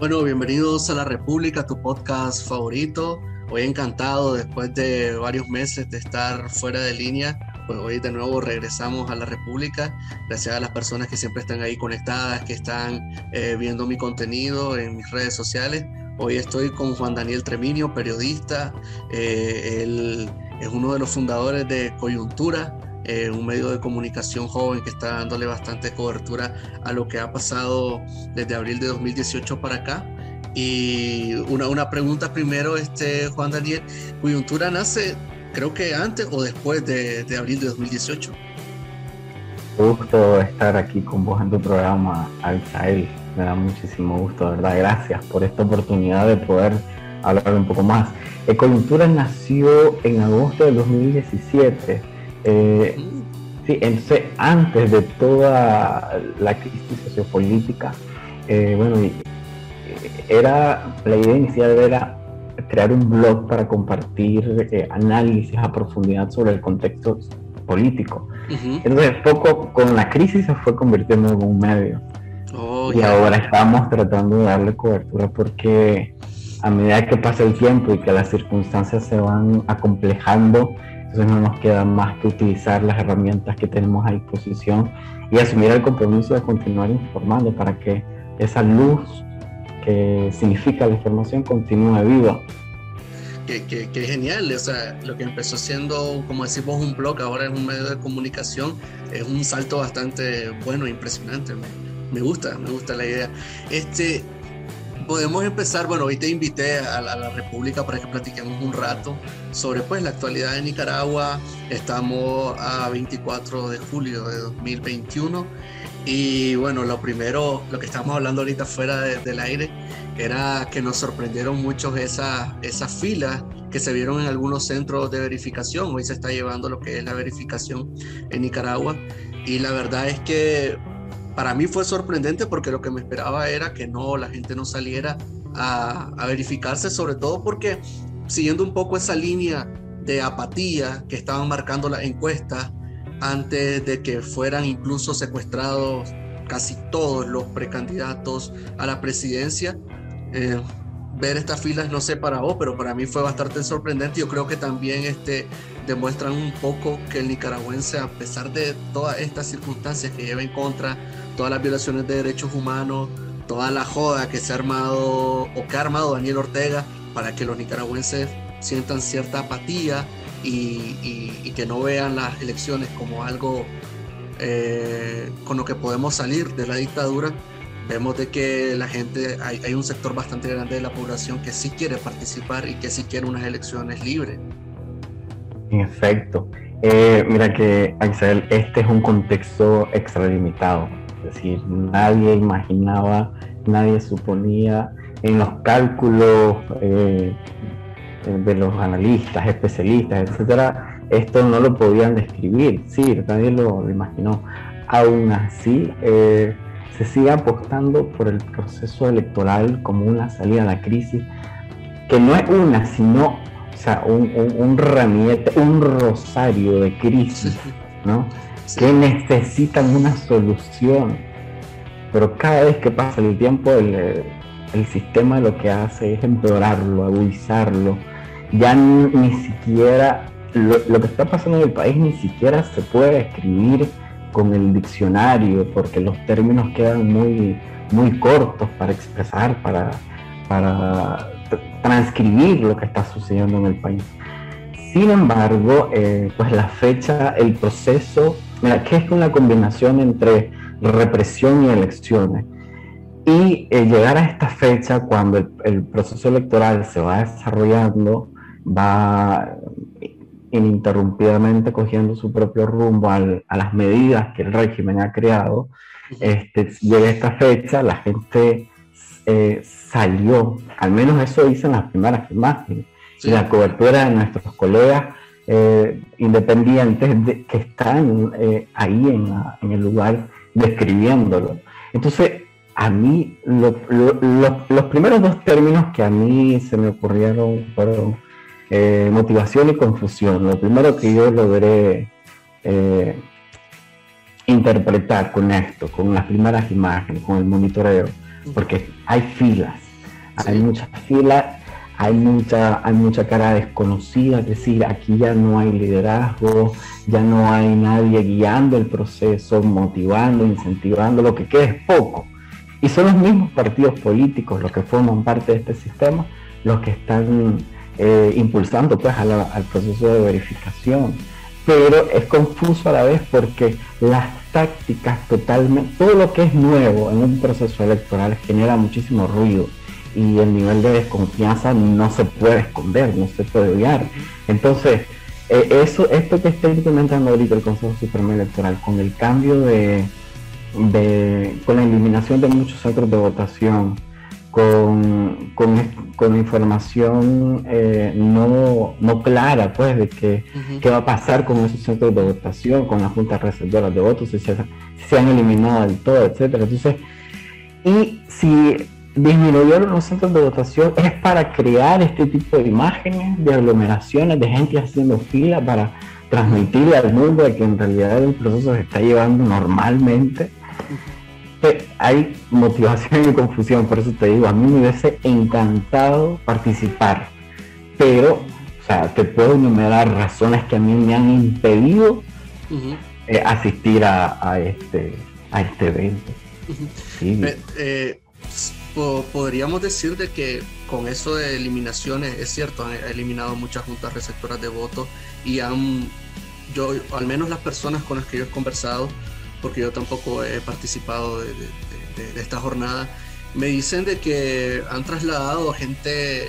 Bueno, bienvenidos a La República, tu podcast favorito. Hoy encantado, después de varios meses de estar fuera de línea, pues hoy de nuevo regresamos a La República. Gracias a las personas que siempre están ahí conectadas, que están eh, viendo mi contenido en mis redes sociales. Hoy estoy con Juan Daniel Treminio, periodista. Eh, él es uno de los fundadores de Coyuntura, eh, un medio de comunicación joven que está dándole bastante cobertura a lo que ha pasado desde abril de 2018 para acá. Y una, una pregunta primero, este, Juan Daniel, ¿Coyuntura nace creo que antes o después de, de abril de 2018? Gusto estar aquí con vos en tu programa, Alzael. Me da muchísimo gusto, verdad. Gracias por esta oportunidad de poder hablar un poco más. Coyuntura nació en agosto de 2017 eh, sí, entonces antes de toda la crisis sociopolítica, eh, bueno, eh, era, la idea inicial era crear un blog para compartir análisis a profundidad sobre el contexto político. Entonces, poco con la crisis se fue convirtiendo en un medio. Oh, y ahora estamos tratando de darle cobertura porque a medida que pasa el tiempo y que las circunstancias se van acomplejando, entonces no nos queda más que utilizar las herramientas que tenemos a disposición y asumir el compromiso de continuar informando para que esa luz que significa la información continúe viva. Qué, genial, o sea, lo que empezó siendo, como decimos, un blog, ahora es un medio de comunicación, es un salto bastante bueno, impresionante, me, me gusta, me gusta la idea. Este, podemos empezar, bueno, hoy te invité a la, República para que platiquemos un rato sobre pues la actualidad de Nicaragua. Estamos a 24 de julio de 2021 y bueno, lo primero, lo que estamos hablando ahorita fuera del aire, era que nos sorprendieron mucho esas, esas filas que se vieron en algunos centros de verificación. Hoy se está llevando lo que es la verificación en Nicaragua y la verdad es que para mí fue sorprendente porque lo que me esperaba era que no, la gente no saliera a, verificarse, sobre todo porque siguiendo un poco esa línea de apatía que estaban marcando las encuestas antes de que fueran incluso secuestrados casi todos los precandidatos a la presidencia. Eh, ver estas filas, no sé para vos, pero para mí fue bastante sorprendente. Yo creo que también este, demuestran un poco que el nicaragüense, a pesar de todas estas circunstancias que lleva en contra, todas las violaciones de derechos humanos, toda la joda que se ha armado o que ha armado Daniel Ortega para que los nicaragüenses sientan cierta apatía y, que no vean las elecciones como algo eh, con lo que podemos salir de la dictadura, vemos de que la gente, hay, hay, un sector bastante grande de la población que sí quiere participar y que sí quiere unas elecciones libres. En efecto. Eh, mira que, Axel, este es un contexto extralimitado. Es decir, nadie imaginaba, nadie suponía en los cálculos eh, de los analistas, especialistas, etcétera, esto no lo podían describir. Sí, nadie lo, imaginó. Aún así, eh, se sigue apostando por el proceso electoral como una salida a la crisis, que no es una, sino o sea, un, un, un rosario de crisis, ¿no? Que necesitan una solución. Pero cada vez que pasa el tiempo, el, el sistema lo que hace es empeorarlo, agudizarlo. Ya ni, siquiera lo, lo, que está pasando en el país ni siquiera se puede escribir con el diccionario porque los términos quedan muy, muy cortos para expresar, para, para transcribir lo que está sucediendo en el país. Sin embargo, eh, pues la fecha, el proceso, mira, que es una combinación entre represión y elecciones. Y eh, llegar a esta fecha, cuando el, proceso electoral se va desarrollando, va ininterrumpidamente cogiendo su propio rumbo a las medidas que el régimen ha creado, este, llega esta fecha, la gente eh, salió, al menos eso dicen las primeras imágenes, y la cobertura de nuestros colegas eh, independientes de, que están eh, ahí en, el lugar describiéndolo. Entonces, a mí, los primeros dos términos que a mí se me ocurrieron fueron motivación y confusión. Lo primero que yo logré interpretar con esto, con las primeras imágenes, con el monitoreo, porque hay filas, Hay muchas filas, hay mucha, hay mucha cara desconocida, es decir, aquí ya no hay liderazgo, ya no hay nadie guiando el proceso, motivando, incentivando, lo que queda es poco. Y son los mismos partidos políticos los que forman parte de este sistema los que están eh, impulsando pues al proceso de verificación. Pero es confuso a la vez porque las tácticas totalmente, todo lo que es nuevo en un proceso electoral genera muchísimo ruido y el nivel de desconfianza no se puede esconder, no se puede obviar. Entonces, eh, eso, esto que está implementando ahorita el Consejo Supremo Electoral con el cambio de, de, con la eliminación de muchos centros de votación, con, con, información eh, no, no, clara, pues, de que, qué va a pasar con esos centros de votación, con las juntas receptoras de votos, si se, se han eliminado del todo, etcétera. Entonces, y si disminuyeron los centros de votación es para crear este tipo de imágenes, de aglomeraciones, de gente haciendo fila para transmitirle al mundo de que en realidad el proceso se está llevando normalmente hay motivación y confusión, por eso te digo, a mí me hubiese encantado participar, pero, o sea, te puedo enumerar razones que a mí me han impedido eh, asistir a, este, a este evento. Eh, eh, podríamos decir de que con eso de eliminaciones, es cierto, han eliminado muchas juntas receptoras de votos y han, yo, al menos las personas con las que yo he conversado, porque yo tampoco he participado de, esta jornada, me dicen de que han trasladado gente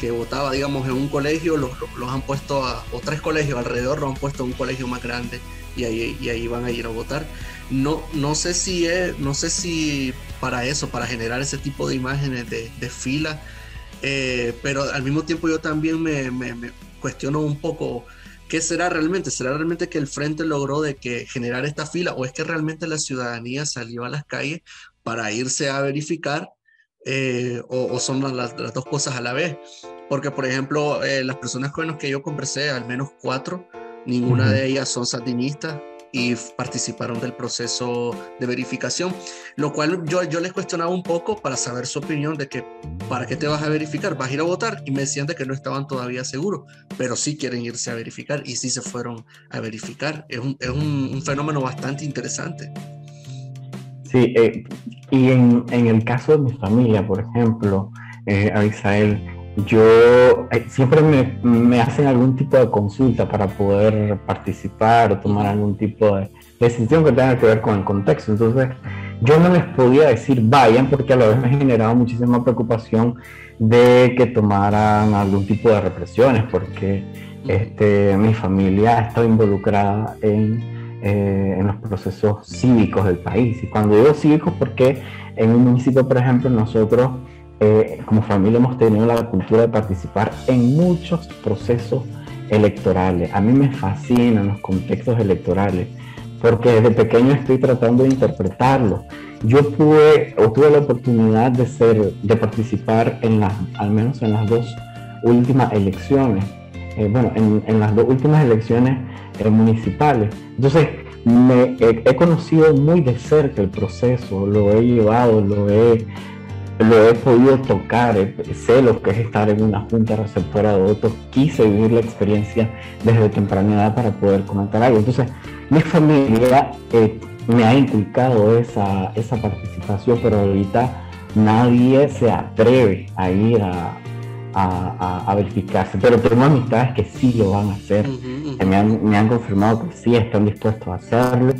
que votaba, digamos, en un colegio, los, han puesto a, o tres colegios alrededor, los han puesto a un colegio más grande y ahí, y ahí van a ir a votar. No, no sé si es, no sé si para eso, para generar ese tipo de imágenes de, fila, eh, pero al mismo tiempo yo también me, me cuestiono un poco ¿Qué será realmente? ¿Será realmente que el frente logró de que generar esta fila o es que realmente la ciudadanía salió a las calles para irse a verificar eh, o, son las, dos cosas a la vez? Porque, por ejemplo, eh, las personas con las que yo conversé, al menos cuatro, ninguna de ellas son sandinistas, y participaron del proceso de verificación, lo cual yo, yo les cuestionaba un poco para saber su opinión de que, ¿para qué te vas a verificar? ¿Vas a ir a votar? Y me decían de que no estaban todavía seguros, pero sí quieren irse a verificar y sí se fueron a verificar. Es un, es un, fenómeno bastante interesante. Sí, eh, y en, en, el caso de mi familia, por ejemplo, eh, yo eh, siempre me, hacen algún tipo de consulta para poder participar o tomar algún tipo de decisión que tenga que ver con el contexto. Entonces, yo no les podía decir vayan porque a la vez me generaba muchísima preocupación de que tomaran algún tipo de represiones porque este, mi familia ha estado involucrada en, eh, en los procesos cívicos del país. Y cuando digo cívicos, porque en un municipio, por ejemplo, nosotros eh, como familia hemos tenido la cultura de participar en muchos procesos electorales. A mí me fascinan los contextos electorales porque desde pequeño estoy tratando de interpretarlos. Yo pude tuve la oportunidad de ser, de participar en las, al menos en las dos últimas elecciones. Eh, bueno, en, las dos últimas elecciones eh, municipales. Entonces, me, he conocido muy de cerca el proceso, lo he llevado, lo he lo he podido tocar, eh, sé lo que es estar en una junta receptora de votos, quise vivir la experiencia desde temprana edad para poder comentar algo. Entonces, mi familia eh, me ha inculcado esa, esa participación, pero ahorita nadie se atreve a ir a, a, verificarse. Pero tengo amistades que sí lo van a hacer, me, han, me han confirmado que sí están dispuestos a hacerlo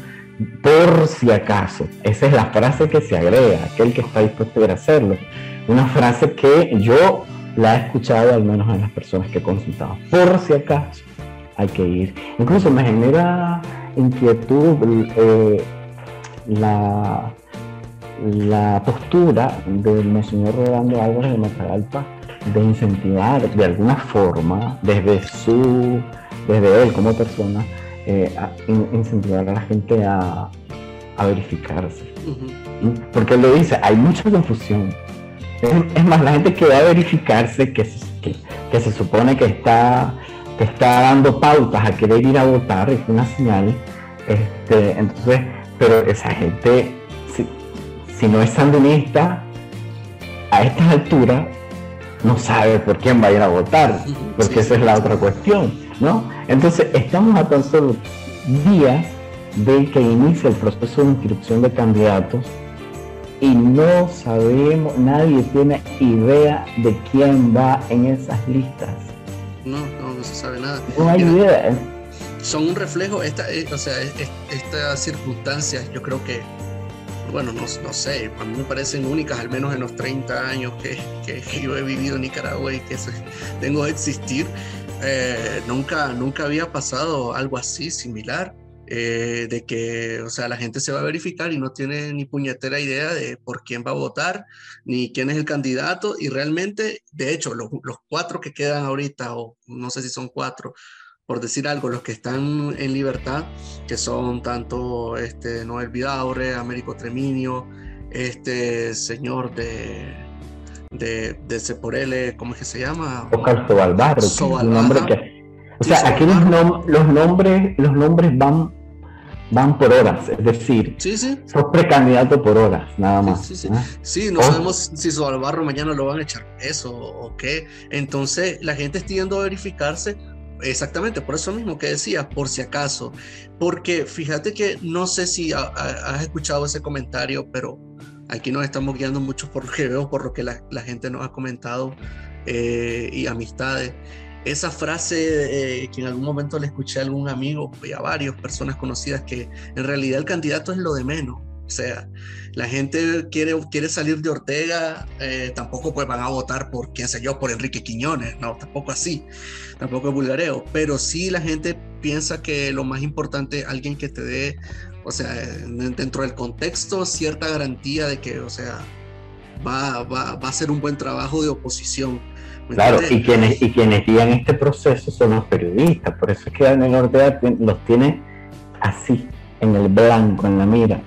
por si acaso. Esa es la frase que se agrega, aquel que está dispuesto a hacerlo. Una frase que yo la he escuchado al menos en las personas que he consultado. Por si acaso hay que ir. Incluso me genera inquietud eh, la, la postura del Monseñor Rolando Álvarez de Matagalpa de incentivar de alguna forma desde su desde él como persona eh, incentivar a la gente a, verificarse. Porque él lo dice, hay mucha confusión. Es, más, la gente que va a verificarse, que, que, se supone que está, que está dando pautas a querer ir a votar, es una señal. Este, entonces, pero esa gente, si, si no es sandinista, a estas alturas no sabe por quién va a ir a votar, porque esa es la otra cuestión, ¿no? Entonces, estamos a tan solo días de que inicie el proceso de inscripción de candidatos y no sabemos, nadie tiene idea de quién va en esas listas. No, no, no se sabe nada. No hay idea. Son un reflejo, esta, eh, o sea, estas circunstancias, yo creo que, bueno, no, no, sé, a mí me parecen únicas, al menos en los 30 años que, que, yo he vivido en Nicaragua y que tengo de existir. Eh, nunca, nunca había pasado algo así similar. Eh, de que, o sea, la gente se va a verificar y no tiene ni puñetera idea de por quién va a votar, ni quién es el candidato, y realmente, de hecho, los, cuatro que quedan ahorita, o no sé si son cuatro, por decir algo, los que están en libertad, que son tanto este, Noel Vidaure, Américo Treminio, este señor de, de, de Seporele, ¿cómo es que se llama? Oscar Sobalbarro. o sea, aquí los, los, nombres, los nombres van van por horas, es decir, sí, sí. sos precandidato por horas, nada más. Sí, sí, sí. no sabemos si su albarro mañana lo van a echar eso o qué. Entonces, la gente está yendo a verificarse exactamente por eso mismo que decía, por si acaso. Porque fíjate que no sé si has escuchado ese comentario, pero aquí nos estamos guiando mucho por lo que veo, por lo que la, la gente nos ha comentado eh, y amistades esa frase eh, que en algún momento le escuché a algún amigo y a varias personas conocidas que en realidad el candidato es lo de menos. O sea, la gente quiere, quiere salir de Ortega, eh, tampoco pues van a votar por, quién sé yo, por Enrique Quiñones, no, tampoco así, tampoco es vulgareo, pero sí la gente piensa que lo más importante, alguien que te dé, o sea, dentro del contexto, cierta garantía de que, o sea, va, va, va a ser un buen trabajo de oposición Claro, y quienes, y quienes guían este proceso son los periodistas, por eso es que Daniel Ortega los tiene así, en el blanco, en la mira,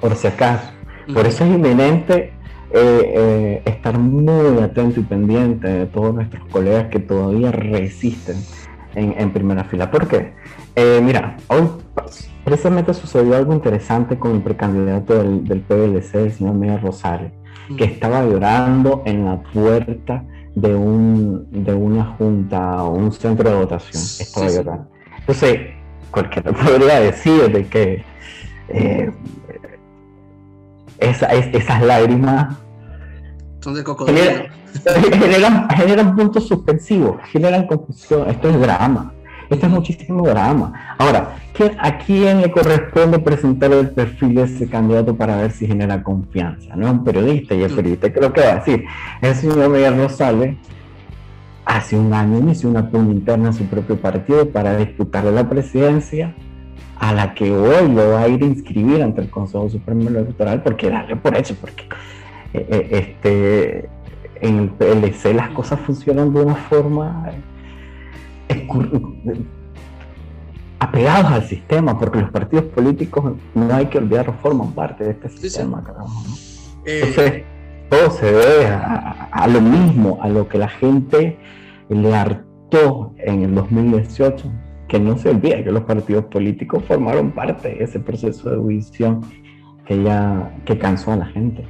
por si acaso. Por eso es inminente eh, eh, estar muy atento y pendiente de todos nuestros colegas que todavía resisten en, primera fila. ¿Por qué? Eh, mira, hoy precisamente sucedió algo interesante con el precandidato del, del PLC, el señor Miguel Rosario, que estaba llorando en la puerta de, un, de una junta o un centro de votación. Estaba llorando. Entonces, cualquiera podría decir de que eh, esas lágrimas son de cocodrilo. Generan, generan, puntos suspensivos, generan confusión. Esto es drama. Esto es muchísimo drama. Ahora, ¿a quién le corresponde presentar el perfil de ese candidato para ver si genera confianza? No es un periodista, y el periodista, ¿qué es lo que va a decir? El señor Miguel Rosales hace un año inició una pugna interna en su propio partido para disputarle la presidencia a la que hoy lo va a ir a inscribir ante el Consejo Supremo Electoral porque darle por hecho, porque eh, eh, este, en el PLC las cosas funcionan de una forma apegados al sistema, porque los partidos políticos, no hay que olvidar, forman parte de este sistema. Eh, Entonces, todo se debe a, lo mismo, a lo que la gente le hartó en el 2018, que no se olvide que los partidos políticos formaron parte de ese proceso de división que ya que cansó a la gente.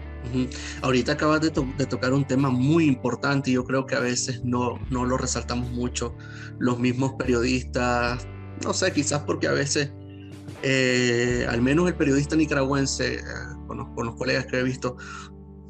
Ahorita acabas de, tocar un tema muy importante y yo creo que a veces no, no lo resaltamos mucho los mismos periodistas, no sé, quizás porque a veces, eh, al menos el periodista nicaragüense, eh, con, los, colegas que he visto,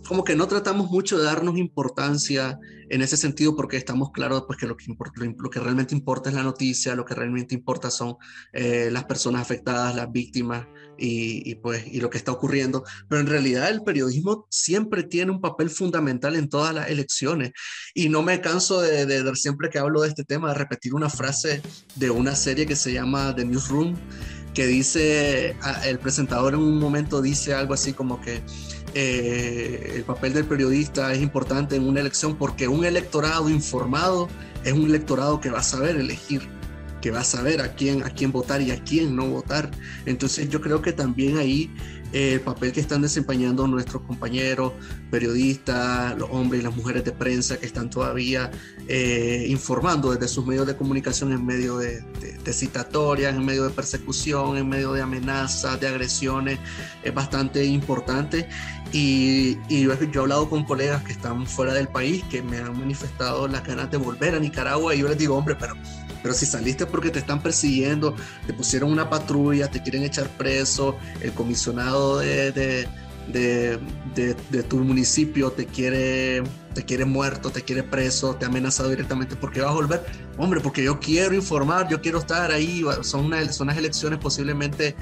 como que no tratamos mucho de darnos importancia en ese sentido porque estamos claros pues, que lo que, realmente importa es la noticia, lo que realmente importa son eh, las personas afectadas, las víctimas y, pues, y lo que está ocurriendo. Pero en realidad el periodismo siempre tiene un papel fundamental en todas las elecciones y no me canso de, de, siempre que hablo de este tema de repetir una frase de una serie que se llama The Newsroom que dice, el presentador en un momento dice algo así como que eh, el papel del periodista es importante en una elección porque un electorado informado es un electorado que va a saber elegir, que va a saber a quién, a quién votar y a quién no votar. Entonces yo creo que también ahí el papel que están desempeñando nuestros compañeros periodistas, los hombres y las mujeres de prensa que están todavía eh, informando desde sus medios de comunicación en medio de, citatorias, en medio de persecución, en medio de amenazas, de agresiones, es bastante importante. Y, y yo he hablado con colegas que están fuera del país que me han manifestado las ganas de volver a Nicaragua y yo les digo, hombre, pero pero si saliste porque te están persiguiendo, te pusieron una patrulla, te quieren echar preso, el comisionado de, de, tu municipio te quiere, te quiere muerto, te quiere preso, te ha amenazado directamente, porque vas a volver? Hombre, porque yo quiero informar, yo quiero estar ahí, son, una, son unas elecciones posiblemente,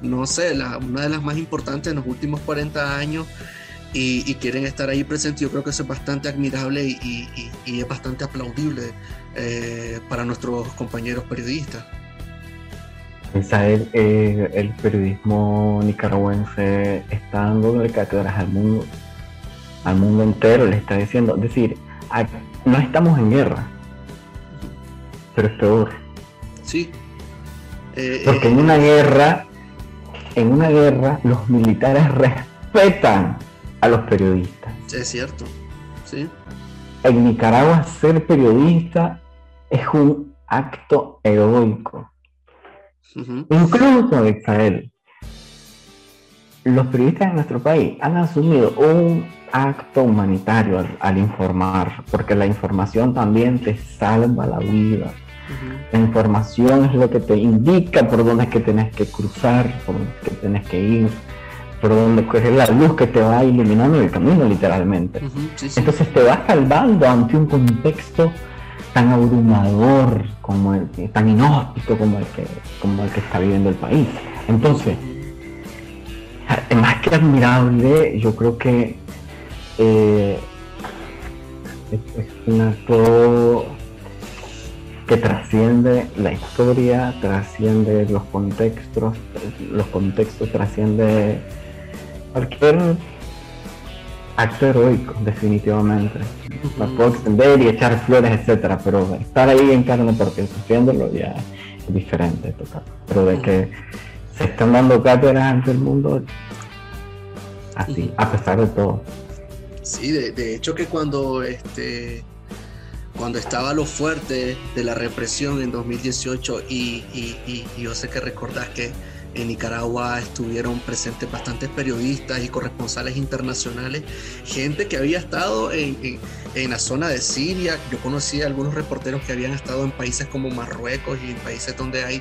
no sé, la, una de las más importantes en los últimos 40 años. Y, quieren estar ahí presentes. Yo creo que eso es bastante admirable y, y es bastante aplaudible eh, para nuestros compañeros periodistas. Isabel, eh, el periodismo nicaragüense está dando cátedras al mundo, al mundo entero, le está diciendo, es decir, no estamos en guerra, pero es peor. Sí. Eh, Porque en una guerra, en una guerra, los militares respetan a los periodistas. Es cierto, sí. En Nicaragua ser periodista es un acto heroico. Incluso, Israel, los periodistas en nuestro país han asumido un acto humanitario al, informar, porque la información también te salva la vida. La información es lo que te indica por dónde es que tenés que cruzar, por dónde es que tenés que ir, por dónde es la luz que te va iluminando el camino literalmente. Entonces te va salvando ante un contexto tan abrumador como el que, tan inhóspito como el que, como el que está viviendo el país. Entonces, más que admirable, yo creo que eh, es, un acto que trasciende la historia, trasciende los contextos, los contextos trasciende cualquier acto heroico, definitivamente. Me puedo extender y echar flores, etcétera, pero estar ahí en carne porque sufriéndolo ya es diferente, total. Pero de que se están dando cátedras ante el mundo, así, a pesar de todo. Sí, de, hecho que cuando este cuando estaba lo fuerte de la represión en 2018 y, y yo sé que recordás que en Nicaragua estuvieron presentes bastantes periodistas y corresponsales internacionales, gente que había estado en, la zona de Siria. Yo conocí a algunos reporteros que habían estado en países como Marruecos y en países donde hay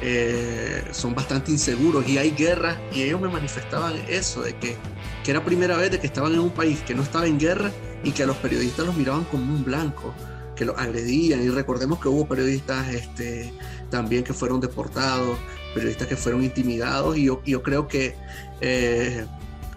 eh, son bastante inseguros y hay guerra y ellos me manifestaban eso, de que, que era primera vez de que estaban en un país que no estaba en guerra y que a los periodistas los miraban como un blanco que los agredían. Y recordemos que hubo periodistas este, también que fueron deportados, periodistas que fueron intimidados. Y yo, yo creo que eh,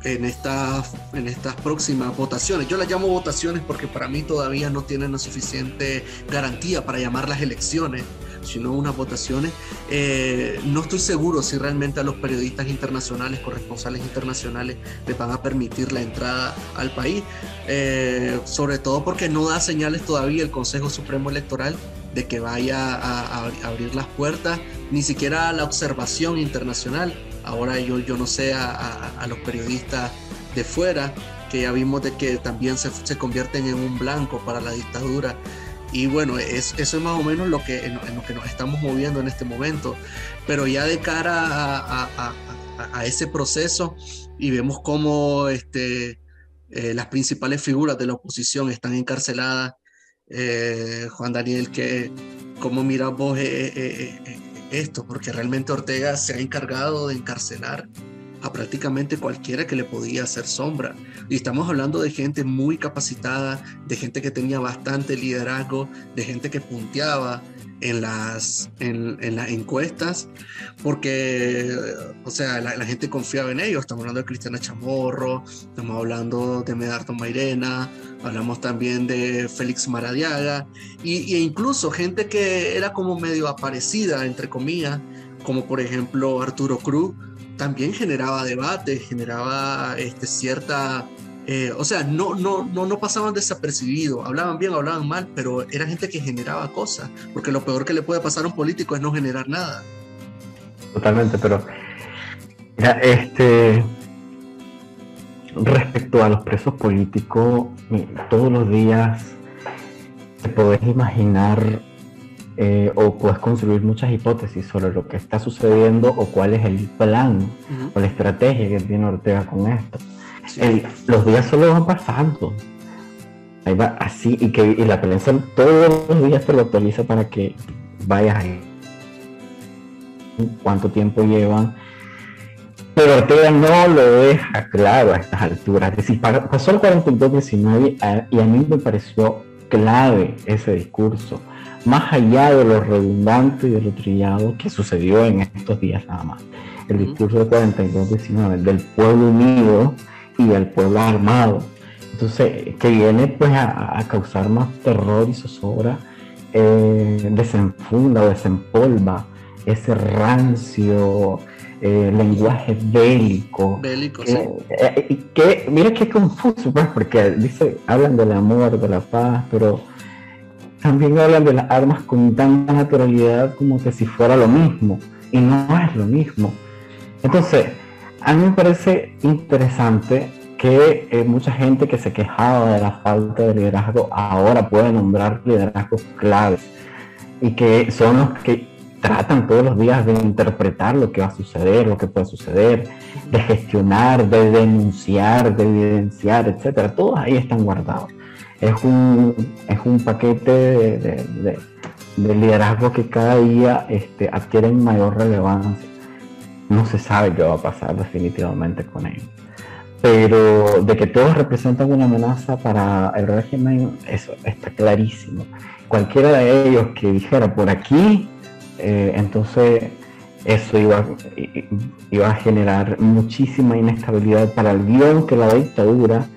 en, estas, en estas próximas votaciones, yo las llamo votaciones porque para mí todavía no tienen la suficiente garantía para llamar las elecciones, sino unas votaciones. Eh, no estoy seguro si realmente a los periodistas internacionales, corresponsales internacionales, les van a permitir la entrada al país, eh, sobre todo porque no da señales todavía el Consejo Supremo Electoral de que vaya a, abrir las puertas, ni siquiera a la observación internacional. Ahora yo, yo no sé a, los periodistas de fuera, que ya vimos de que también se, se convierten en un blanco para la dictadura. Y bueno, es, eso es más o menos lo que, en, lo que nos estamos moviendo en este momento. Pero ya de cara a, ese proceso y vemos cómo este, eh, las principales figuras de la oposición están encarceladas eh, Juan Daniel, que, ¿cómo miras vos eh, esto? Porque realmente Ortega se ha encargado de encarcelar a prácticamente cualquiera que le podía hacer sombra. Y estamos hablando de gente muy capacitada, de gente que tenía bastante liderazgo, de gente que punteaba, en las, en, las encuestas, porque, o sea, la, gente confiaba en ellos. Estamos hablando de Cristiana Chamorro, estamos hablando de Medardo Mairena, hablamos también de Félix Maradiaga, y, e incluso gente que era como medio aparecida, entre comillas, como por ejemplo Arturo Cruz, también generaba debate, generaba este, cierta eh, o sea, no, no, no, no pasaban desapercibidos, hablaban bien, hablaban mal, pero era gente que generaba cosas, porque lo peor que le puede pasar a un político es no generar nada. Totalmente, pero este, respecto a los presos políticos, todos los días te podés imaginar eh, o puedes construir muchas hipótesis sobre lo que está sucediendo o cuál es el plan o la estrategia que tiene Ortega con esto. los días solo van pasando. Ahí va así y que y la prensa todos los días te lo actualiza para que vayas ahí. Cuánto tiempo llevan. Pero Ortega no lo deja claro a estas alturas. Es decir, pasó el 42-19 y a mí me pareció clave ese discurso más allá de lo redundante y de lo trillado que sucedió en estos días nada más. El discurso de 42-19 del pueblo unido y del pueblo armado. Entonces, que viene pues a, causar más terror y zozobra, eh, desenfunda o desempolva ese rancio eh, lenguaje bélico. Bélico, sí. Eh, que, mira qué confuso, pues, porque dice, hablan del amor, de la paz, pero también hablan de las armas con tanta naturalidad como que si fuera lo mismo, y no es lo mismo. Entonces, a mí me parece interesante que eh, mucha gente que se quejaba de la falta de liderazgo ahora puede nombrar liderazgos claves y que son los que tratan todos los días de interpretar lo que va a suceder, lo que puede suceder, de gestionar, de denunciar, de evidenciar, etcétera. Todos ahí están guardados es un, es un paquete de, liderazgo que cada día este, adquiere mayor relevancia. No se sabe qué va a pasar definitivamente con ellos. Pero de que todos representan una amenaza para el régimen, eso está clarísimo. Cualquiera de ellos que dijera por aquí, eh, entonces eso iba, iba a generar muchísima inestabilidad para el guion que la dictadura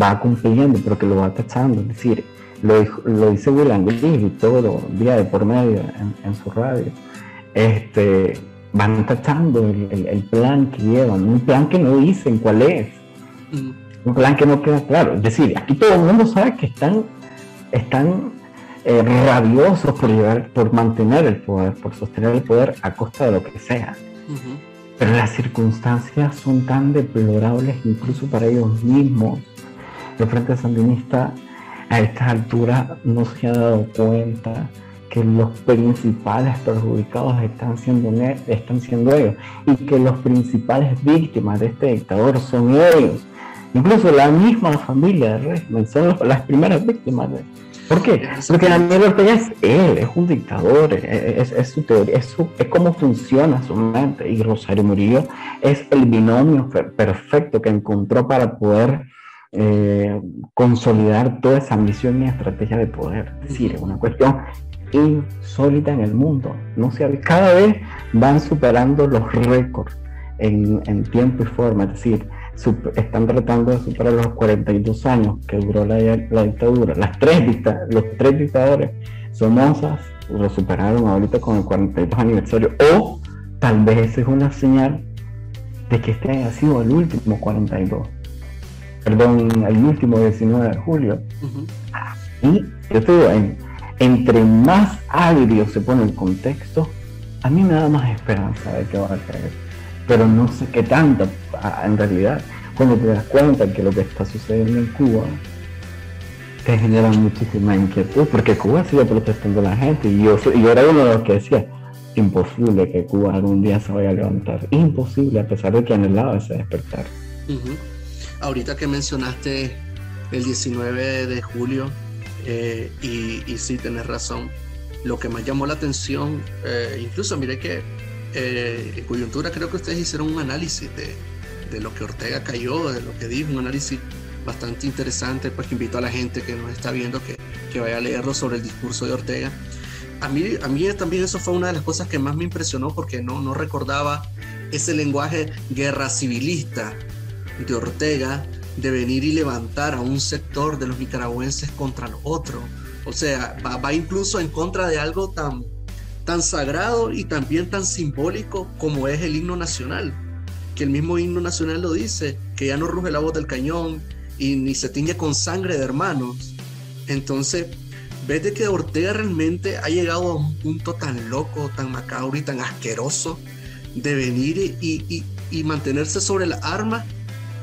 va cumpliendo, pero que lo va tachando. Es decir, lo, lo dice William y todo días de por medio en, su radio. Este, van tachando el, plan que llevan, un plan que no dicen cuál es, mm. un plan que no queda claro. Es decir, aquí todo el mundo sabe que están, están eh, rabiosos por, llevar, por mantener el poder, por sostener el poder a costa de lo que sea. Pero las circunstancias son tan deplorables incluso para ellos mismos el Frente Sandinista a estas alturas no se ha dado cuenta que los principales perjudicados están siendo, están siendo ellos y que los principales víctimas de este dictador son ellos. Incluso la misma familia del régimen son las primeras víctimas de ¿Por qué? Porque Daniel Ortega es él, es un dictador, es, su teoría, es, es cómo funciona su mente. Y Rosario Murillo es el binomio perfecto que encontró para poder eh, consolidar toda esa ambición y estrategia de poder. Es decir, es una cuestión insólita en el mundo. No se, cada vez van superando los récords en, tiempo y forma. Es decir, están tratando de superar los 42 años que duró la, dictadura. Las tres los tres dictadores Somozas lo superaron ahorita con el 42 aniversario. O tal vez es una señal de que este haya sido el último 42 perdón, el último 19 de julio. Y yo te digo, entre más agrio se pone el contexto, a mí me da más esperanza de que va a caer. Pero no sé qué tanto, en realidad, cuando te das cuenta que lo que está sucediendo en Cuba te genera muchísima inquietud, porque Cuba sigue protestando a la gente, y yo, yo era uno de los que decía, imposible que Cuba algún día se vaya a levantar, imposible, a pesar de que anhelaba ese despertar ahorita que mencionaste el 19 de julio, eh, y, y, sí, tenés razón, lo que más llamó la atención, eh, incluso mire que eh, en coyuntura creo que ustedes hicieron un análisis de, de, lo que Ortega cayó, de lo que dijo, un análisis bastante interesante, pues que invito a la gente que nos está viendo que, que vaya a leerlo sobre el discurso de Ortega. A mí, a mí también eso fue una de las cosas que más me impresionó porque no, no recordaba ese lenguaje guerra civilista de Ortega de venir y levantar a un sector de los nicaragüenses contra los otros. O sea, va, incluso en contra de algo tan, tan sagrado y también tan simbólico como es el himno nacional. Que el mismo himno nacional lo dice, que ya no ruge la voz del cañón y ni se tiñe con sangre de hermanos. Entonces, ves de que Ortega realmente ha llegado a un punto tan loco, tan macabro y tan asqueroso de venir y, y, y mantenerse sobre la arma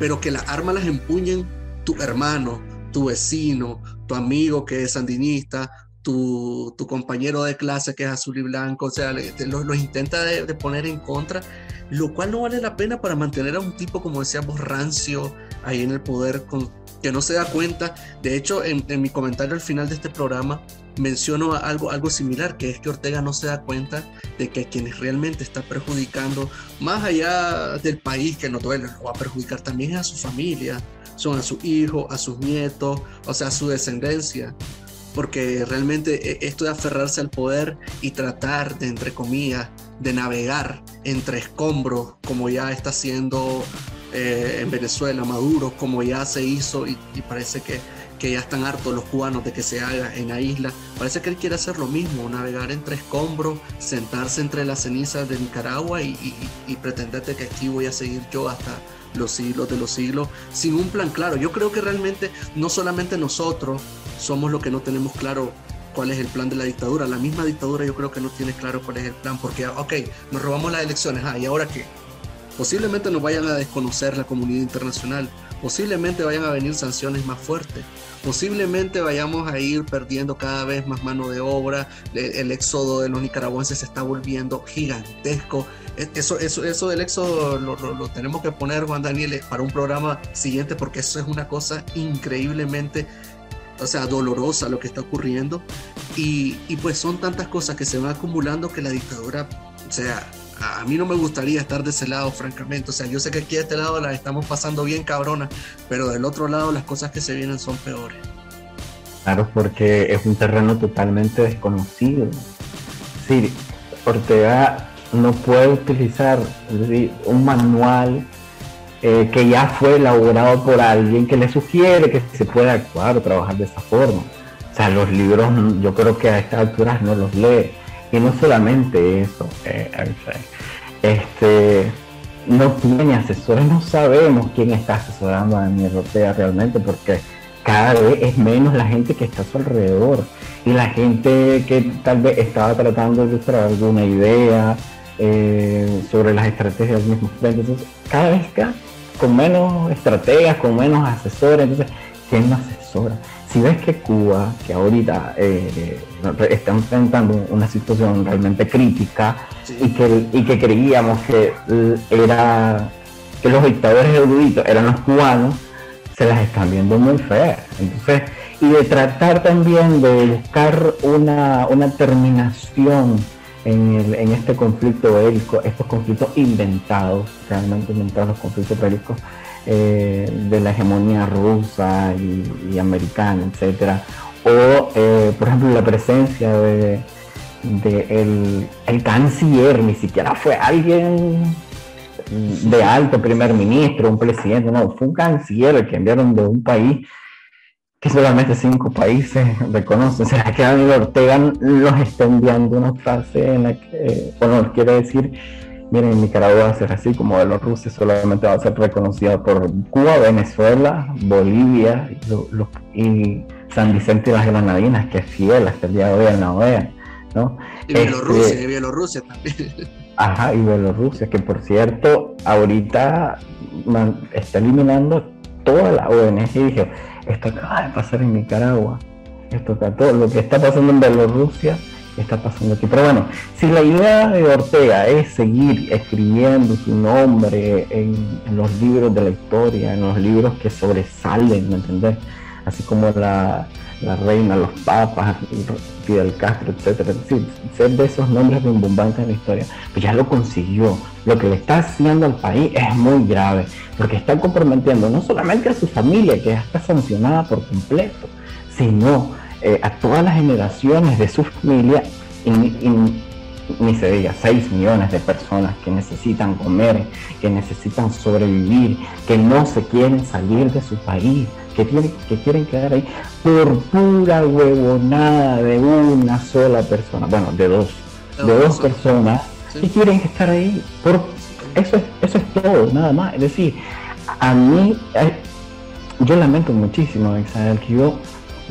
pero que las armas las empuñen tu hermano, tu vecino, tu amigo que es sandinista, tu, tu, compañero de clase que es azul y blanco, o sea, los, los intenta de, de, poner en contra, lo cual no vale la pena para mantener a un tipo, como decíamos, rancio ahí en el poder, con, que no se da cuenta. De hecho, en, mi comentario al final de este programa, menciono algo, algo similar, que es que Ortega no se da cuenta de que quienes realmente está perjudicando, más allá del país que no duele, va a perjudicar también a su familia, son a sus hijos, a sus nietos, o sea, a su descendencia. Porque realmente e, esto de aferrarse al poder y tratar de, entre comillas, de navegar entre escombros, como ya está haciendo eh, en Venezuela Maduro, como ya se hizo y, y parece que que ya están hartos los cubanos de que se haga en la isla. Parece que él quiere hacer lo mismo, navegar entre escombros, sentarse entre las cenizas de Nicaragua y, y, pretenderte que aquí voy a seguir yo hasta los siglos de los siglos, sin un plan claro. Yo creo que realmente no solamente nosotros somos los que no tenemos claro cuál es el plan de la dictadura, la misma dictadura yo creo que no tiene claro cuál es el plan, porque, ok, nos robamos las elecciones, ah, ¿y ahora qué? Posiblemente nos vayan a desconocer la comunidad internacional, posiblemente vayan a venir sanciones más fuertes, posiblemente vayamos a ir perdiendo cada vez más mano de obra, el éxodo de los nicaragüenses se está volviendo gigantesco. E, eso, eso, eso del éxodo lo, lo, tenemos que poner, Juan Daniel, eh, para un programa siguiente, porque eso es una cosa increíblemente, o sea, dolorosa lo que está ocurriendo. Y, y pues son tantas cosas que se van acumulando que la dictadura, o sea, a mí no me gustaría estar de ese lado, francamente. O sea, yo sé que aquí de este lado la estamos pasando bien cabrona, pero del otro lado las cosas que se vienen son peores. Claro, porque es un terreno totalmente desconocido. Sí, Ortega no puede utilizar un manual eh, que ya fue elaborado por alguien que le sugiere que se puede actuar o trabajar de esa forma. O sea, los libros yo creo que a estas alturas no los lee y no solamente eso, eh, este, no tiene asesores, no sabemos quién está asesorando a Daniel Ortega realmente, porque cada vez es menos la gente que está a su alrededor y la gente que tal vez estaba tratando de buscar alguna idea eh, sobre las estrategias del mismo frente. Entonces, cada vez que con menos estrategas, con menos asesores, entonces, ¿quién no asesora? Si ves que Cuba, que ahorita eh, está enfrentando una situación realmente crítica y, que, y que creíamos que era que los dictadores eruditos eran los cubanos, se las están viendo muy feas. Entonces, y de tratar también de buscar una, una terminación en, el, en, este conflicto bélico, estos conflictos inventados, realmente inventados, conflictos bélicos, eh, de la hegemonía rusa y, americana, etcétera, o eh, por ejemplo la presencia de, el, el, canciller, ni siquiera fue alguien de alto primer ministro, un presidente, no, fue un canciller el que enviaron de un país que solamente cinco países reconocen. O sea, que Daniel Ortega los está enviando una frase en la que, bueno, quiere decir miren, Nicaragua va a ser así, como rusos solamente va a ser reconocida por Cuba, Venezuela, Bolivia y, San Vicente y las Granadinas, que es fiel hasta el día de hoy en la OEA. ¿no? Y Bielorrusia, este, y Bielorrusia también. Ajá, y Bielorrusia, que por cierto, ahorita está eliminando toda la ONG y dije, esto acaba de pasar en Nicaragua, esto todo lo que está pasando en Bielorrusia está pasando aquí. Pero bueno, si la idea de Ortega es seguir escribiendo su nombre en, los libros de la historia, en los libros que sobresalen, ¿me entendés? Así como la, reina, los papas, Fidel Castro, etcétera, ser de esos nombres rimbombantes en la historia, pues ya lo consiguió. Lo que le está haciendo al país es muy grave, porque está comprometiendo no solamente a su familia, que ya está sancionada por completo, sino eh, a todas las generaciones de su familia y, ni se diga 6 millones de personas que necesitan comer, que necesitan sobrevivir, que no se quieren salir de su país, que, tienen, que quieren quedar ahí por pura huevonada de una sola persona, bueno, de dos, de dos personas que quieren estar ahí. Por, eso, es, eso es todo, nada más. Es decir, a mí, eh, yo lamento muchísimo, Isabel, que yo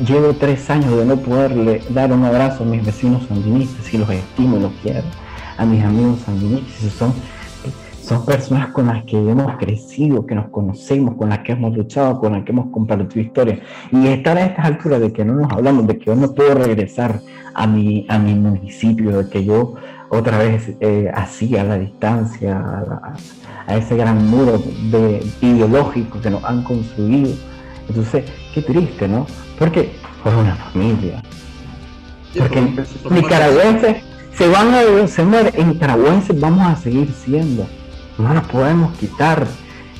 Llevo tres años de no poderle dar un abrazo a mis vecinos sandinistas y los estimo y los quiero, a mis amigos sandinistas, son, son personas con las que hemos crecido, que nos conocemos, con las que hemos luchado, con las que hemos compartido historia. Y estar a estas alturas de que no nos hablamos, de que yo no puedo regresar a mi, a mi municipio, de que yo otra vez eh, así a la distancia, a, a, ese gran muro de, ideológico que nos han construido. Entonces, qué triste, ¿no? Porque por una familia. Porque nicaragüenses se van a se mueren, nicaragüenses vamos a seguir siendo. No nos podemos quitar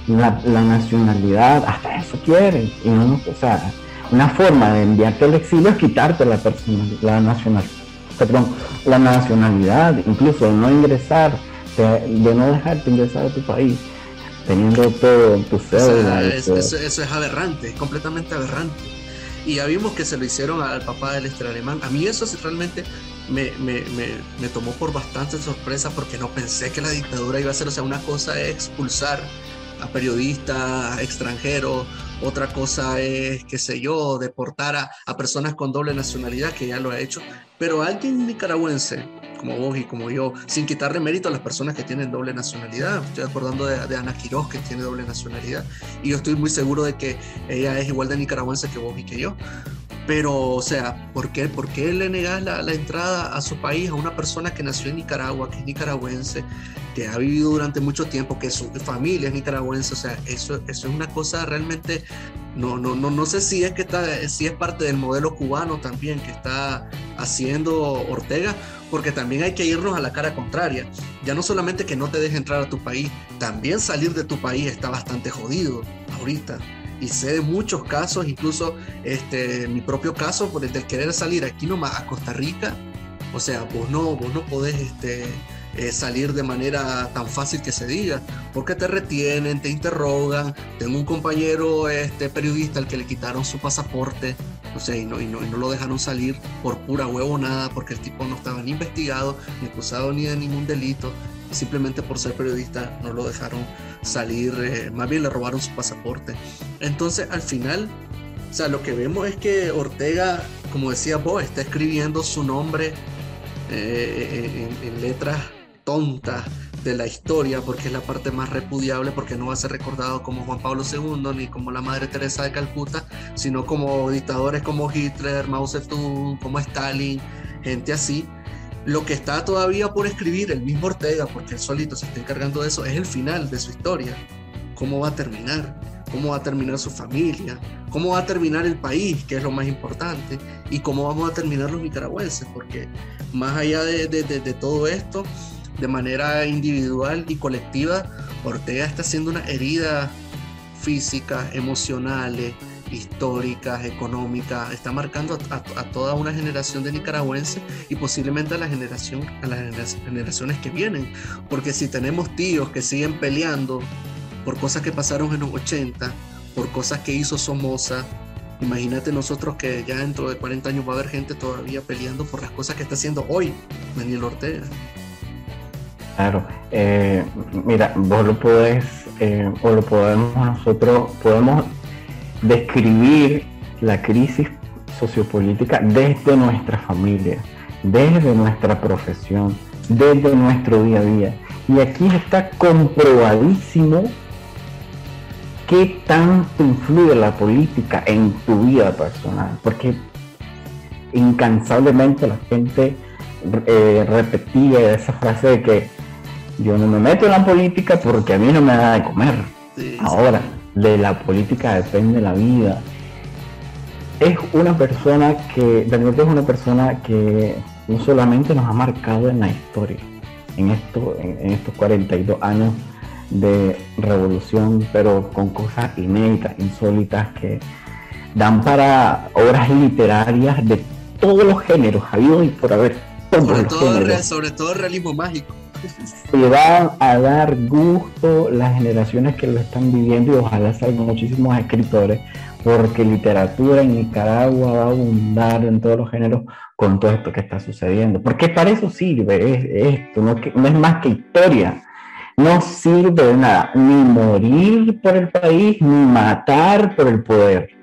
la, nacionalidad, hasta eso quieren. Y no, o sea, una forma de enviarte al exilio es quitarte la, la nacionalidad, perdón, la nacionalidad, incluso de no ingresar, de, no dejarte ingresar a tu país, teniendo todo en tu cédula. eso, es aberrante, es completamente aberrante. Y ya vimos que se lo hicieron al papá del estrella alemán. A mí eso realmente me, me, me, me, tomó por bastante sorpresa porque no pensé que la dictadura iba a ser, o sea, una cosa es expulsar a periodistas extranjeros, otra cosa es, qué sé yo, deportar a, a, personas con doble nacionalidad, que ya lo ha hecho, pero alguien nicaragüense, como vos y como yo, sin quitarle mérito a las personas que tienen doble nacionalidad, estoy acordando de, de Ana Quiroz, que tiene doble nacionalidad, y yo estoy muy seguro de que ella es igual de nicaragüense que vos y que yo, pero, o sea, ¿por qué, ¿por qué le negas la, la, entrada a su país a una persona que nació en Nicaragua, que es nicaragüense, que ha vivido durante mucho tiempo, que su familia es nicaragüense? O sea, eso, eso es una cosa realmente, no, no, no, no sé si es, que está, si es parte del modelo cubano también que está haciendo Ortega, porque también hay que irnos a la cara contraria. Ya no solamente que no te deje entrar a tu país, también salir de tu país está bastante jodido ahorita y sé de muchos casos, incluso este, mi propio caso, por el de querer salir aquí nomás a Costa Rica, o sea, vos no, vos no podés este, eh, salir de manera tan fácil que se diga, porque te retienen, te interrogan. Tengo un compañero este, periodista al que le quitaron su pasaporte, o sea, y no, y no, y no lo dejaron salir por pura huevo nada, porque el tipo no estaba ni investigado, ni acusado ni de ningún delito simplemente por ser periodista no lo dejaron salir, eh, más bien le robaron su pasaporte. Entonces al final, o sea, lo que vemos es que Ortega, como decía vos, está escribiendo su nombre eh, en, letras tontas de la historia, porque es la parte más repudiable, porque no va a ser recordado como Juan Pablo II ni como la Madre Teresa de Calcuta, sino como dictadores como Hitler, Mao Zedong, como Stalin, gente así, lo que está todavía por escribir el mismo Ortega, porque él solito se está encargando de eso, es el final de su historia. ¿Cómo va a terminar? ¿Cómo va a terminar su familia? ¿Cómo va a terminar el país, que es lo más importante? ¿Y cómo vamos a terminar los nicaragüenses? Porque más allá de, de todo esto, de manera individual y colectiva, Ortega está haciendo una herida física, emocionales, históricas, económicas, está marcando a, toda una generación de nicaragüenses y posiblemente a la generación, a las generaciones que vienen, porque si tenemos tíos que siguen peleando por cosas que pasaron en los 80, por cosas que hizo Somoza, imagínate nosotros que ya dentro de 40 años va a haber gente todavía peleando por las cosas que está haciendo hoy Daniel Ortega. Claro, eh, mira, vos lo podés, eh, o lo podemos nosotros, podemos describir la crisis sociopolítica desde nuestra familia, desde nuestra profesión, desde nuestro día a día. Y aquí está comprobadísimo qué tanto influye la política en tu vida personal, porque incansablemente la gente eh, repetía esa frase de que yo no me meto en la política porque a mí no me da de comer. Ahora, de la política depende la vida. Es una persona que, realmente es una persona que no solamente nos ha marcado en la historia, en, esto, en, estos 42 años de revolución, pero con cosas inéditas, insólitas, que dan para obras literarias de todos los géneros, habido y por haber. Sobre todo, sobre todo el realismo mágico se van a dar gusto las generaciones que lo están viviendo y ojalá salgan muchísimos escritores porque literatura en Nicaragua va a abundar en todos los géneros con todo esto que está sucediendo. Porque para eso sirve esto, no, no es más que historia. No sirve de nada, ni morir por el país, ni matar por el poder.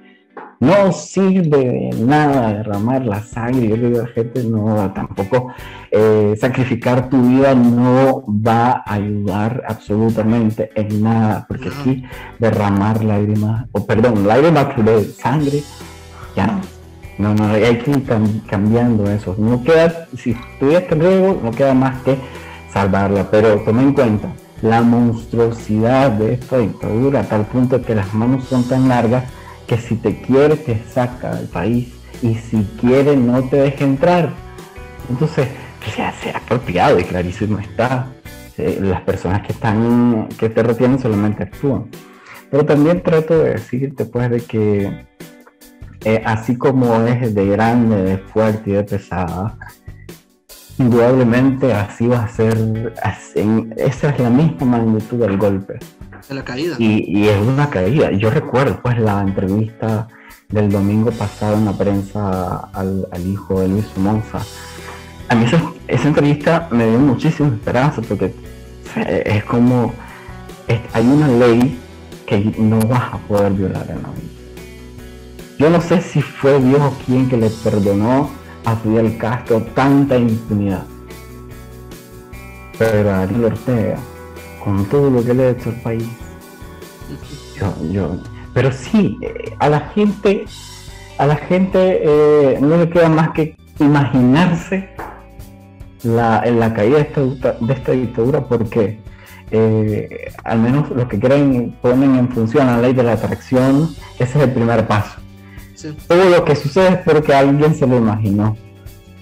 No sirve de nada derramar la sangre. Yo le digo a la gente, no, tampoco eh, sacrificar tu vida no va a ayudar absolutamente en nada, porque aquí derramar lágrimas, o perdón, lágrimas de sangre, ya no. No, no, hay que ir cambiando eso. No queda, si tuviste riesgo, no queda más que salvarla, pero toma en cuenta la monstruosidad de esta dictadura a tal punto que las manos son tan largas que si te quiere te saca del país y si quiere no te deja entrar. Entonces, sea, sea apropiado y clarísimo está. Eh, las personas que están, que te retienen solamente actúan. Pero también trato de decirte pues de que eh, así como es de grande, de fuerte y de pesada, indudablemente así va a ser, esa es la misma magnitud del golpe. Y, es una caída. Yo recuerdo pues la entrevista del domingo pasado en la prensa al, hijo de Luis Monza. A mí esa, entrevista me dio muchísima esperanza porque es como, hay una ley que no vas a poder violar en la vida. Yo no sé si fue Dios quien que le perdonó a Fidel Castro tanta impunidad. Pero Ariel Ortega, con todo lo que le ha hecho al país, yo, yo, pero sí, eh, a la gente, a la gente eh, no le queda más que imaginarse la, la caída de esta, dictadura porque eh, al menos los que creen ponen en función la ley de la atracción, ese es el primer paso. Todo lo que sucede es porque alguien se lo imaginó.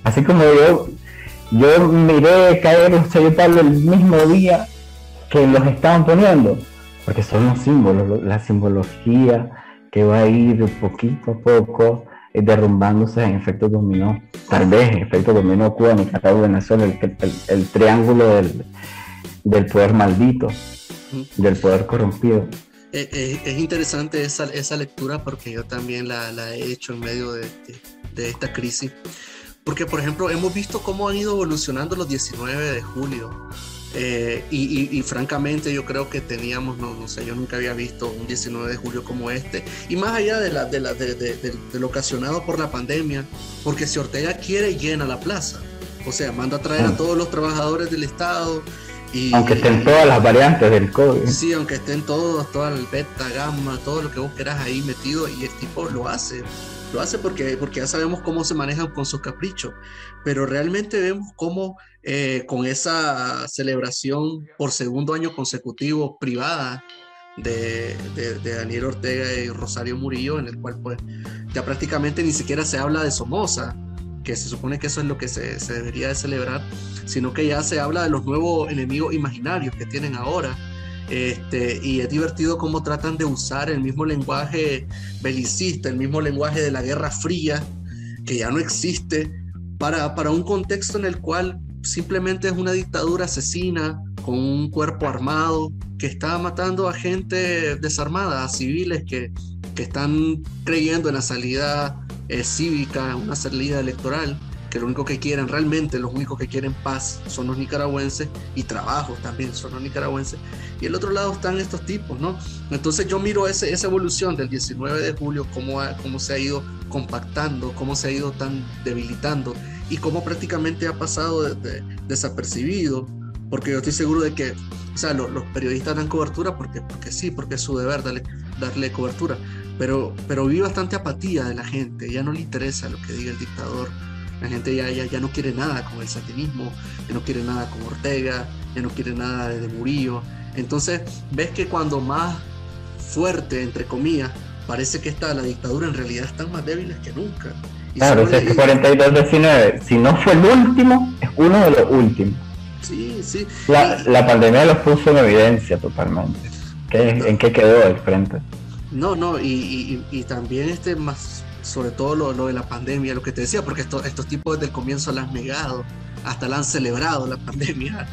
Así como yo, yo miré caer los Pablo el mismo día que los estaban poniendo, porque son los símbolos, la simbología que va a ir poquito a poco eh, derrumbándose en efecto dominó. Tal vez en efecto dominó Cuba, Nicaragua, Venezuela, el, el, triángulo del, del poder maldito, del poder corrompido. Eh, eh, es, interesante esa, esa, lectura porque yo también la, la he hecho en medio de, de, esta crisis. Porque, por ejemplo, hemos visto cómo han ido evolucionando los 19 de julio. Eh, y, y, francamente yo creo que teníamos, no, no sé, yo nunca había visto un 19 de julio como este. Y más allá de, la, de, la, de, de, lo ocasionado por la pandemia, porque si Ortega quiere, llena la plaza. O sea, manda a traer a mm. todos los trabajadores del Estado, aunque estén todas las variantes del COVID. Sí, aunque estén todos, toda el beta, gamma, todo lo que vos quieras ahí metido y el tipo lo hace. Lo hace porque, porque ya sabemos cómo se manejan con sus caprichos, pero realmente vemos cómo eh, con esa celebración por segundo año consecutivo privada de, de, Daniel Ortega y Rosario Murillo, en el cual pues ya prácticamente ni siquiera se habla de Somoza, que se supone que eso es lo que se, se, debería de celebrar, sino que ya se habla de los nuevos enemigos imaginarios que tienen ahora. Este, y es divertido cómo tratan de usar el mismo lenguaje belicista, el mismo lenguaje de la Guerra Fría, que ya no existe, para, para un contexto en el cual simplemente es una dictadura asesina con un cuerpo armado que está matando a gente desarmada, a civiles que, que están creyendo en la salida es cívica, una salida electoral, que lo único que quieren realmente, los únicos que quieren paz son los nicaragüenses y trabajos también son los nicaragüenses. Y el otro lado están estos tipos, ¿no? Entonces yo miro ese, esa evolución del 19 de julio, cómo, cómo se ha ido compactando, cómo se ha ido tan debilitando y cómo prácticamente ha pasado desapercibido, porque yo estoy seguro de que, o sea, los periodistas dan cobertura porque, porque sí, porque es su deber darle, darle cobertura, pero, pero vi bastante apatía de la gente, ya no le interesa lo que diga el dictador, la gente ya, ya, ya no quiere nada con el satinismo, ya no quiere nada con Ortega, ya no quiere nada de Murillo. Entonces ves que cuando más fuerte, entre comillas, parece que está la dictadura, en realidad están más débiles que nunca. claro, es que 42-19, si no fue el último, es uno de los últimos. Sí, sí. La, la pandemia los puso en evidencia totalmente. ¿En qué quedó el frente? No, no, y, y, también este más, sobre todo lo, lo, de la pandemia, lo que te decía, porque estos tipos desde el comienzo la han negado, hasta la han celebrado la pandemia,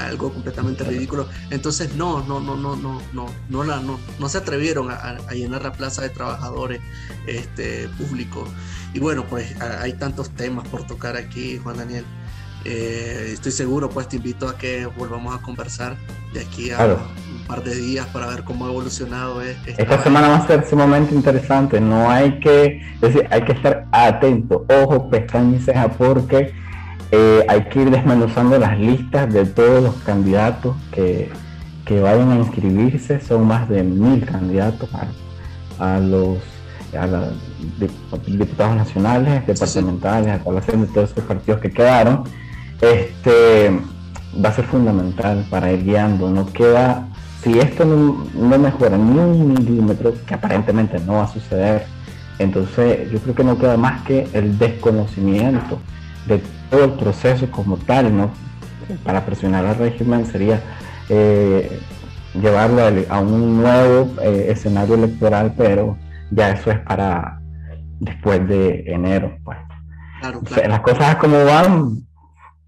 algo completamente ridículo. Entonces no, no, no, no, no, no, no, la, no, no se atrevieron a, llenar la plaza de trabajadores este, públicos. Y bueno, pues hay tantos temas por tocar aquí, Juan Daniel. Eh, estoy seguro, pues te invito a que volvamos a conversar de aquí a par de días para ver cómo ha evolucionado. Esta, esta semana va a ser sumamente interesante, no hay que, decir, hay que estar atento, ojo, pestaña y ceja, porque eh, hay que ir desmenuzando las listas de todos los candidatos que, que vayan a inscribirse, son más de mil candidatos a, los a diputados nacionales, departamentales, a de todos estos partidos que quedaron. Este, va a ser fundamental para ir guiando. No queda, si esto no, mejora ni un milímetro, que aparentemente no va a suceder, entonces yo creo que no queda más que el desconocimiento de todo el proceso como tal, ¿no? Para presionar al régimen sería eh, llevarlo a un nuevo eh, escenario electoral, pero ya eso es para después de enero. Pues. las cosas como van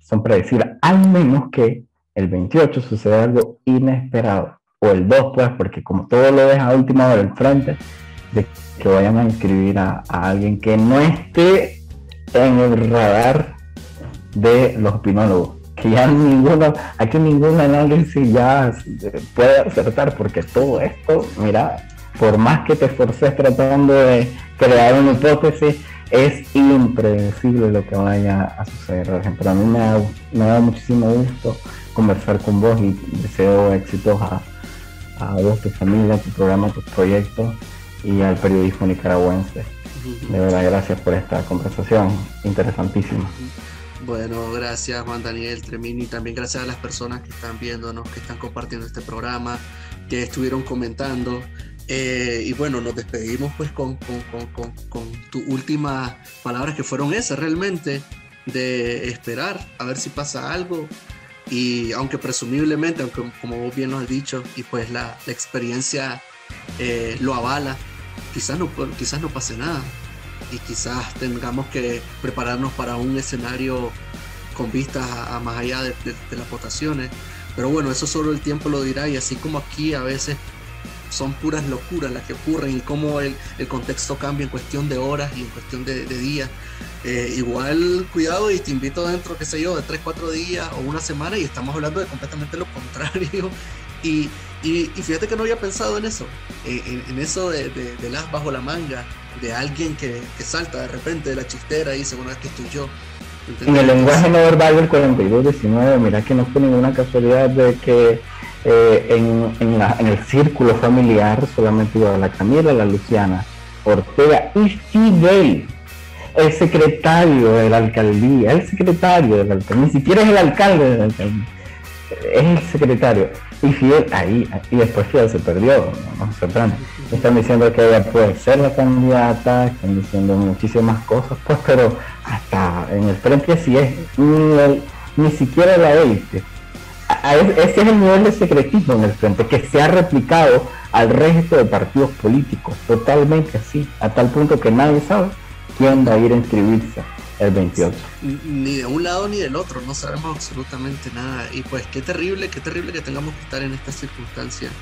son predecibles, al menos que el 28 suceda algo inesperado, o el 2 pues, porque como todo lo deja a última hora el frente, de que vayan a inscribir a, alguien que no esté en el radar de los opinólogos, que ya ninguno, aquí ningún análisis ya puede acertar, porque todo esto, mira, por más que te esforces tratando de crear una hipótesis, es impredecible lo que vaya a suceder. Por ejemplo, a mí me da, me da muchísimo gusto conversar con vos y deseo éxitos a, a vos, tu familia, tu programa, tus proyectos y al periodismo nicaragüense. De verdad, gracias por esta conversación interesantísima. Bueno, gracias Juan Daniel Tremini, también gracias a las personas que están viéndonos, que están compartiendo este programa, que estuvieron comentando. Eh, y bueno, nos despedimos pues con, con, con, con tus últimas palabras que fueron esas realmente, de esperar a ver si pasa algo. Y aunque presumiblemente, aunque como vos bien lo has dicho, y pues la, la experiencia eh, lo avala, quizás no, quizás no pase nada. Y quizás tengamos que prepararnos para un escenario con vistas a, más allá de, de las votaciones. Pero bueno, eso solo el tiempo lo dirá y así como aquí a veces son puras locuras las que ocurren y cómo el, el contexto cambia en cuestión de horas y en cuestión de, días. Eh, igual cuidado y te invito dentro, qué sé yo, de 3, 4 días o una semana y estamos hablando de completamente lo contrario. Y, y, fíjate que no había pensado en eso, en, eso de, de, las bajo la manga, de alguien que, que, salta de repente de la chistera y dice, bueno, que estoy yo. En el lenguaje no verbal del 42-19, mira que no fue ninguna casualidad de que eh, en, el círculo familiar solamente iba la Camila, la Luciana, Ortega y Fidel, el secretario de la alcaldía, el secretario de la alcaldía, ni siquiera es el alcalde de la alcaldía, es el secretario. Y Fidel ahí, y después Fidel se perdió, no, se Están diciendo que ella puede ser la candidata, están diciendo muchísimas cosas, pues, pero hasta en el frente así es, ni, ni siquiera la élite ese es el nivel de secretismo en el frente, que se ha replicado al resto de partidos políticos, totalmente así, a tal punto que nadie sabe quién va a ir a inscribirse el 28. Ni de un lado ni del otro, no sabemos absolutamente nada. Y pues qué terrible, qué terrible que tengamos que estar en estas circunstancias.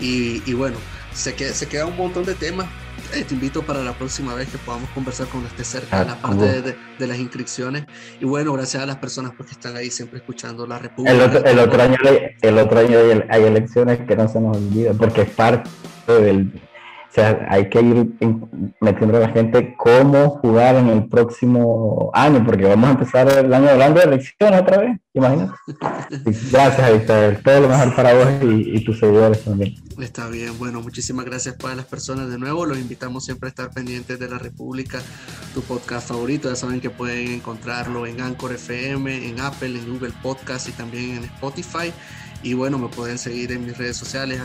Y, y bueno, se queda, se queda un montón de temas. Eh, te invito para la próxima vez que podamos conversar con esté cerca en la parte de, las inscripciones. Y bueno, gracias a las personas pues, que están ahí siempre escuchando la República. El otro, el otro año, el otro año hay elecciones que no se nos olviden porque es parte del, sea, hay que ir metiendo a la gente cómo jugar en el próximo año, porque vamos a empezar el año hablando de elecciones otra vez, imagínate. Gracias, Isabel. Todo lo mejor para vos y, tus seguidores también. Está bien, bueno, muchísimas gracias para las personas de nuevo. Los invitamos siempre a estar pendientes de la República, tu podcast favorito. Ya saben que pueden encontrarlo en Anchor FM, en Apple, en Google Podcast y también en Spotify. Y bueno, me pueden seguir en mis redes sociales,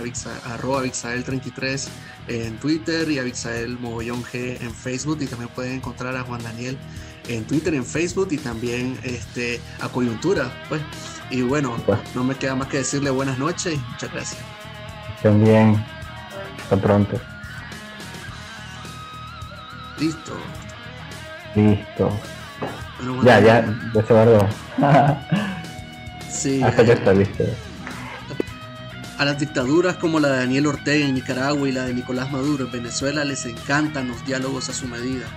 arroba Vixael33 en Twitter y Avixael Mogollón G en Facebook. Y también pueden encontrar a Juan Daniel en Twitter, en Facebook y también este, a Coyuntura. Pues. Y bueno, pues. no me queda más que decirle buenas noches y muchas gracias. También, hasta pronto. Listo. Listo. ya, ya, ya se guardó. sí. Hasta ya está listo. A las dictaduras como la de Daniel Ortega en Nicaragua y la de Nicolás Maduro en Venezuela les encantan los diálogos a su medida.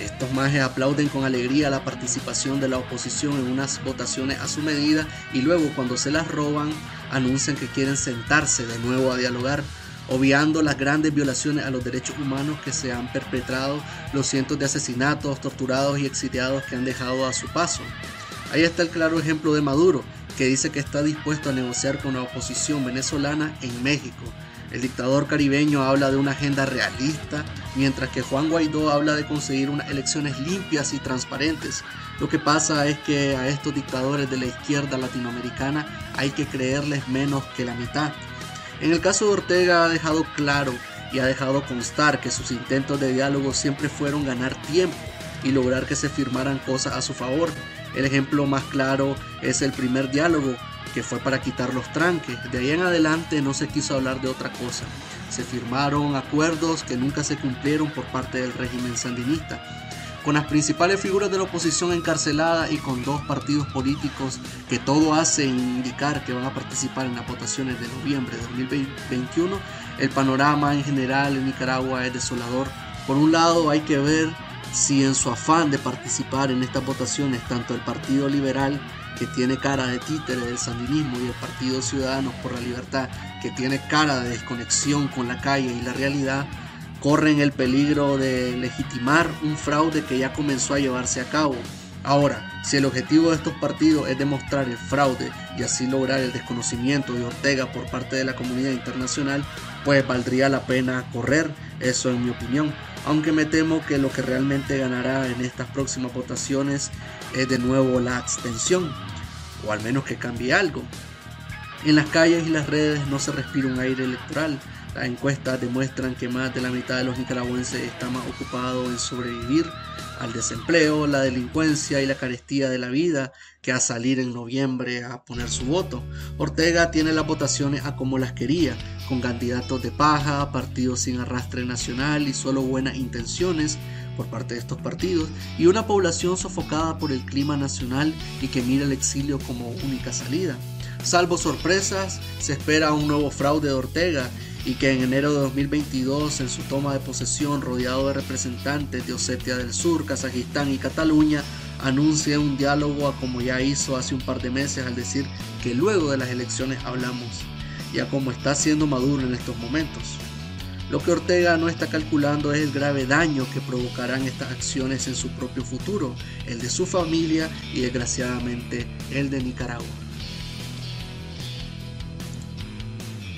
Estos majes aplauden con alegría la participación de la oposición en unas votaciones a su medida y luego cuando se las roban anuncian que quieren sentarse de nuevo a dialogar, obviando las grandes violaciones a los derechos humanos que se han perpetrado, los cientos de asesinatos, torturados y exiliados que han dejado a su paso. Ahí está el claro ejemplo de Maduro, que dice que está dispuesto a negociar con la oposición venezolana en México, el dictador caribeño habla de una agenda realista, mientras que Juan Guaidó habla de conseguir unas elecciones limpias y transparentes. Lo que pasa es que a estos dictadores de la izquierda latinoamericana hay que creerles menos que la mitad. En el caso de Ortega ha dejado claro y ha dejado constar que sus intentos de diálogo siempre fueron ganar tiempo y lograr que se firmaran cosas a su favor. El ejemplo más claro es el primer diálogo que fue para quitar los tranques. De ahí en adelante no se quiso hablar de otra cosa. Se firmaron acuerdos que nunca se cumplieron por parte del régimen sandinista. Con las principales figuras de la oposición encarceladas y con dos partidos políticos que todo hace indicar que van a participar en las votaciones de noviembre de 2021, el panorama en general en Nicaragua es desolador. Por un lado hay que ver si en su afán de participar en estas votaciones tanto el Partido Liberal que tiene cara de títere del sandinismo y el Partido Ciudadanos por la Libertad, que tiene cara de desconexión con la calle y la realidad, corren el peligro de legitimar un fraude que ya comenzó a llevarse a cabo. Ahora, si el objetivo de estos partidos es demostrar el fraude y así lograr el desconocimiento de Ortega por parte de la comunidad internacional, pues valdría la pena correr, eso en mi opinión. Aunque me temo que lo que realmente ganará en estas próximas votaciones es de nuevo la abstención o al menos que cambie algo. En las calles y las redes no se respira un aire electoral. Las encuestas demuestran que más de la mitad de los nicaragüenses está más ocupado en sobrevivir al desempleo, la delincuencia y la carestía de la vida que a salir en noviembre a poner su voto. Ortega tiene las votaciones a como las quería, con candidatos de paja, partidos sin arrastre nacional y solo buenas intenciones, por parte de estos partidos y una población sofocada por el clima nacional y que mira el exilio como única salida. Salvo sorpresas, se espera un nuevo fraude de Ortega y que en enero de 2022, en su toma de posesión rodeado de representantes de Osetia del Sur, Kazajistán y Cataluña, anuncie un diálogo a como ya hizo hace un par de meses al decir que luego de las elecciones hablamos y a como está haciendo Maduro en estos momentos. Lo que Ortega no está calculando es el grave daño que provocarán estas acciones en su propio futuro, el de su familia y desgraciadamente el de Nicaragua.